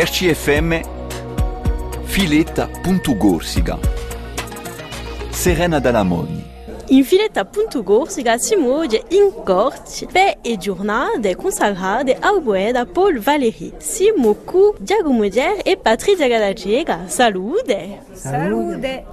RCFM Filetta.Gorsica Serena Dalamoni In Filetta.Gorsica si muove in corte per le giornate consacrate al poeta Paul Valéry. Si muocu Giacomo Muger e Patrizia Gadacega. Salute! Salute!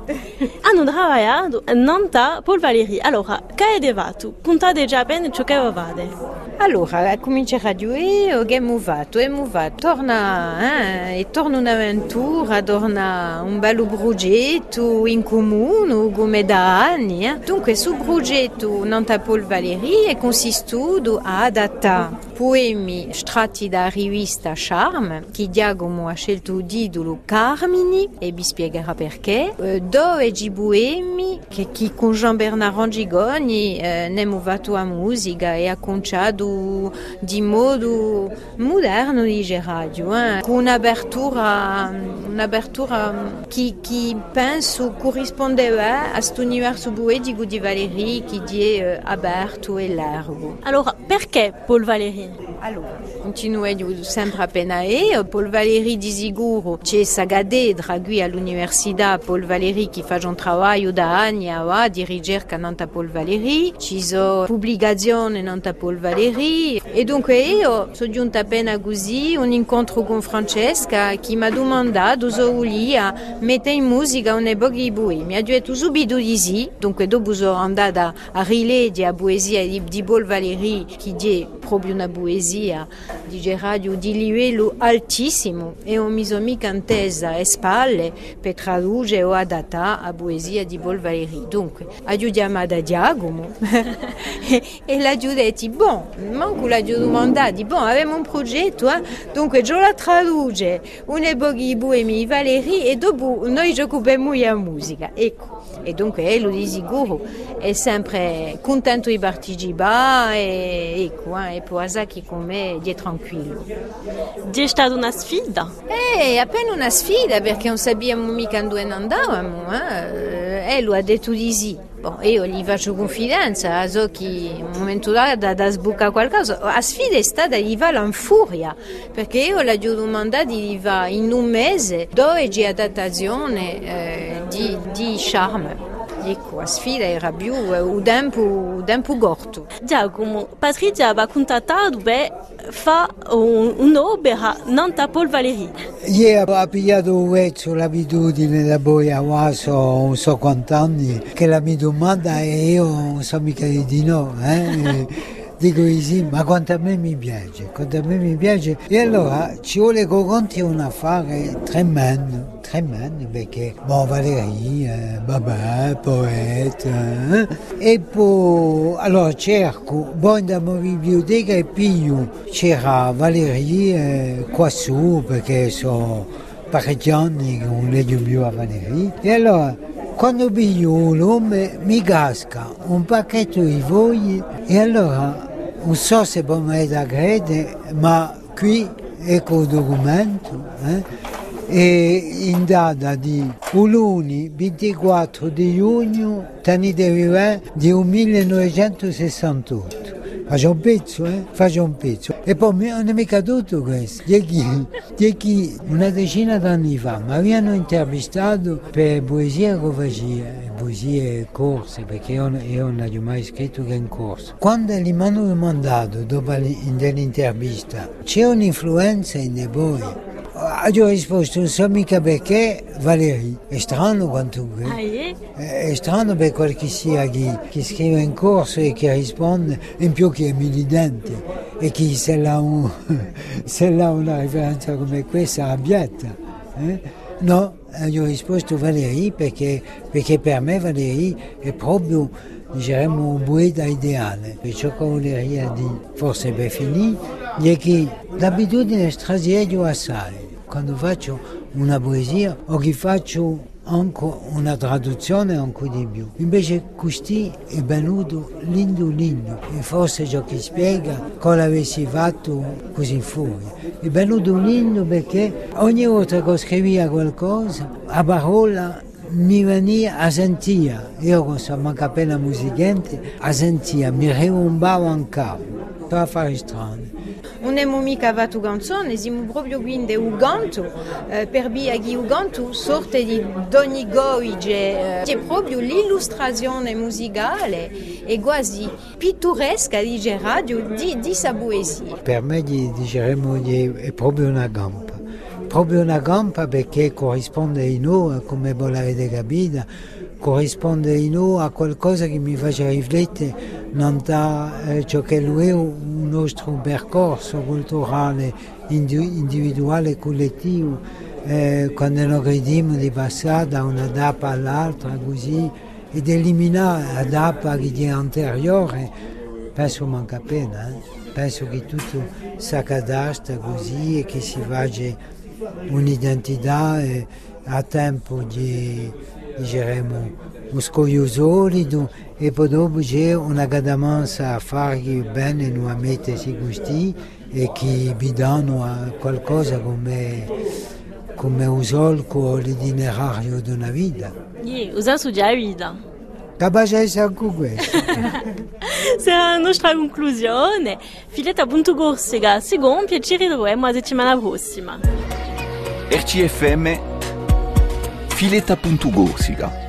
Hanno lavorato nanta Paul Valéry. Allora, che è devato? Contate già bene ciò che avevate. Allora, comincia a dire che è muovato, è muovato, torna, eh, e torna un'avventura, torna un bello progetto in comune, come da anni. Eh. Dunque, sul progetto Nanta Paul Valéry è consistito a adattare poemi stratti da rivista Charme, che Giacomo ha scelto di idolo Carmini, e vi spiegherà perché, dove i poemi che, che con Jean-Bernard Angigoni eh, ne muovato a musica e ha conciato di modo moderno di radio, eh, con un'apertura, un'apertura che, che penso corrispondeva a questo universo poetico di Valéry che è eh, aperto e largo. Allora, perché Paul Valéry? Continuo sempre appena e Paul Valéry di sicuro c'è Sagadedra qui all'università Paul Valéry che fa un lavoro da anni a di ricerca nanta Paul Valéry, ci sono pubblicazioni nanta Paul Valéry. E dunque io sono giunta appena così un incontro con Francesca che mi ha domandato se volia mettere in musica un pochi bui. Mi ha detto subito di sì, dunque dopo sono andata a rileggere la poesia di, di Paul Valéry che è proprio una poesia di Gerardo di livello altissimo e ho messo e spalle per tradurre o adattare la poesia di Paul Valéry. Dunque, aiutiamo e la detto, bon, manco la domandato, bon, avevamo un progetto, eh? dunque io la traduce un'epoca di Boemi Valéry e dopo noi ci occupiamo della musica. E dunque lui di sicuro è sempre contento di partecipare e ecco, eh, e può che con me è tranquillo. È stata una sfida? Eh, appena una sfida perché non sappiamo mica dove andavamo. Eh? E lui ha detto di sì. Bon, io gli faccio confidenza, so che in un momento là da, da qualcosa. La sfida è stata di va in furia, perché io gli ho domandato di va in un mese dove c'è adattazione eh, di, di charme. Ecco, la sfida era più un tempo, tempo corto. Giacomo, Patrizia va contattato per fare un'opera Nanta Paul Valéry. Io ho pigliato un l'abitudine da poi a Vaso, non so quanti anni, che la mi domanda e io non so mica di no. Eh? Dico di sì, ma quanto a me mi piace, quanto a me mi piace. E allora ci vuole che conti un affare tremendo, tremendo, perché bon, Valeria, babà, poeta, eh? e poi allora cerco, poi andiamo in biblioteca e piglio, c'era Valeria eh, qua su, perché sono parecchi anni che non leggo più a Valeria, e allora quando piglio nome mi casca un pacchetto di fogli e allora non so se può mai da credere, ma qui ecco il documento. Eh? E in data di Uluni 24 di giugno tenete vivere di 1968 faccio un pezzo, eh? faccio un pezzo. E poi non è mica tutto questo. Di chi, di chi una decina d'anni fa mi avevano intervistato per poesia che faceva, poesie corse, perché io, io non ho mai scritto che in corso. Quando gli mi hanno domandato dopo l'intervista, c'è un'influenza in voi? Io ho risposto, non so mica perché Valerie. È strano quanto ah, è? È strano per qualche sia che, che scrive in corso e che risponde, in più che è militante e che se l'ha, un, se l'ha una riferenza come questa abbietta. Eh? No, io ho risposto Valerie perché, perché per me Valerie è proprio diciamo, un poeta ideale. E ciò che volevo dire, forse per finire, è che l'abitudine strasiera assai quando faccio una poesia o che faccio anche una traduzione anche di più. Invece così è venuto lindo lindo e forse ciò che spiega cosa avessi fatto così fuori. È venuto lindo perché ogni volta che scrivia qualcosa, a parola mi veniva a sentire, io con sono appena musicante, a sentire, mi ribombava in capo, per fare strano. Un non abbiamo mica fatto canzone, siamo proprio quindi un canto, eh, per via di un canto sorte di Doni Goige, eh, è proprio l'illustrazione musicale e quasi pittoresca di radio di, di sa poesia. Per me diremmo è proprio una gamba, proprio una gamba perché corrisponde in noi, come voi l'avete capito, corrisponde in noi a qualcosa che mi faccia riflettere non da eh, ciò che è un nostro percorso culturale individuale e collettivo eh, quando noi crediamo di passare da una data all'altra così ed eliminare la data che è anteriore penso manca appena eh? penso che tutto si accadasta così e che si faccia un'identità eh, a tempo di diremo un scoglio solido e poi dopo c'è una cadamanza a fare bene nuovamente si gusti e che vi danno qualcosa come, come un solco l'itinerario di una vita. Sì, usa su già vita. Capace anche questo. Se la nostra conclusione, Filetta Punto Corsica, si compie e ci ritroviamo la settimana prossima. RCFM Filetta Punto Corsica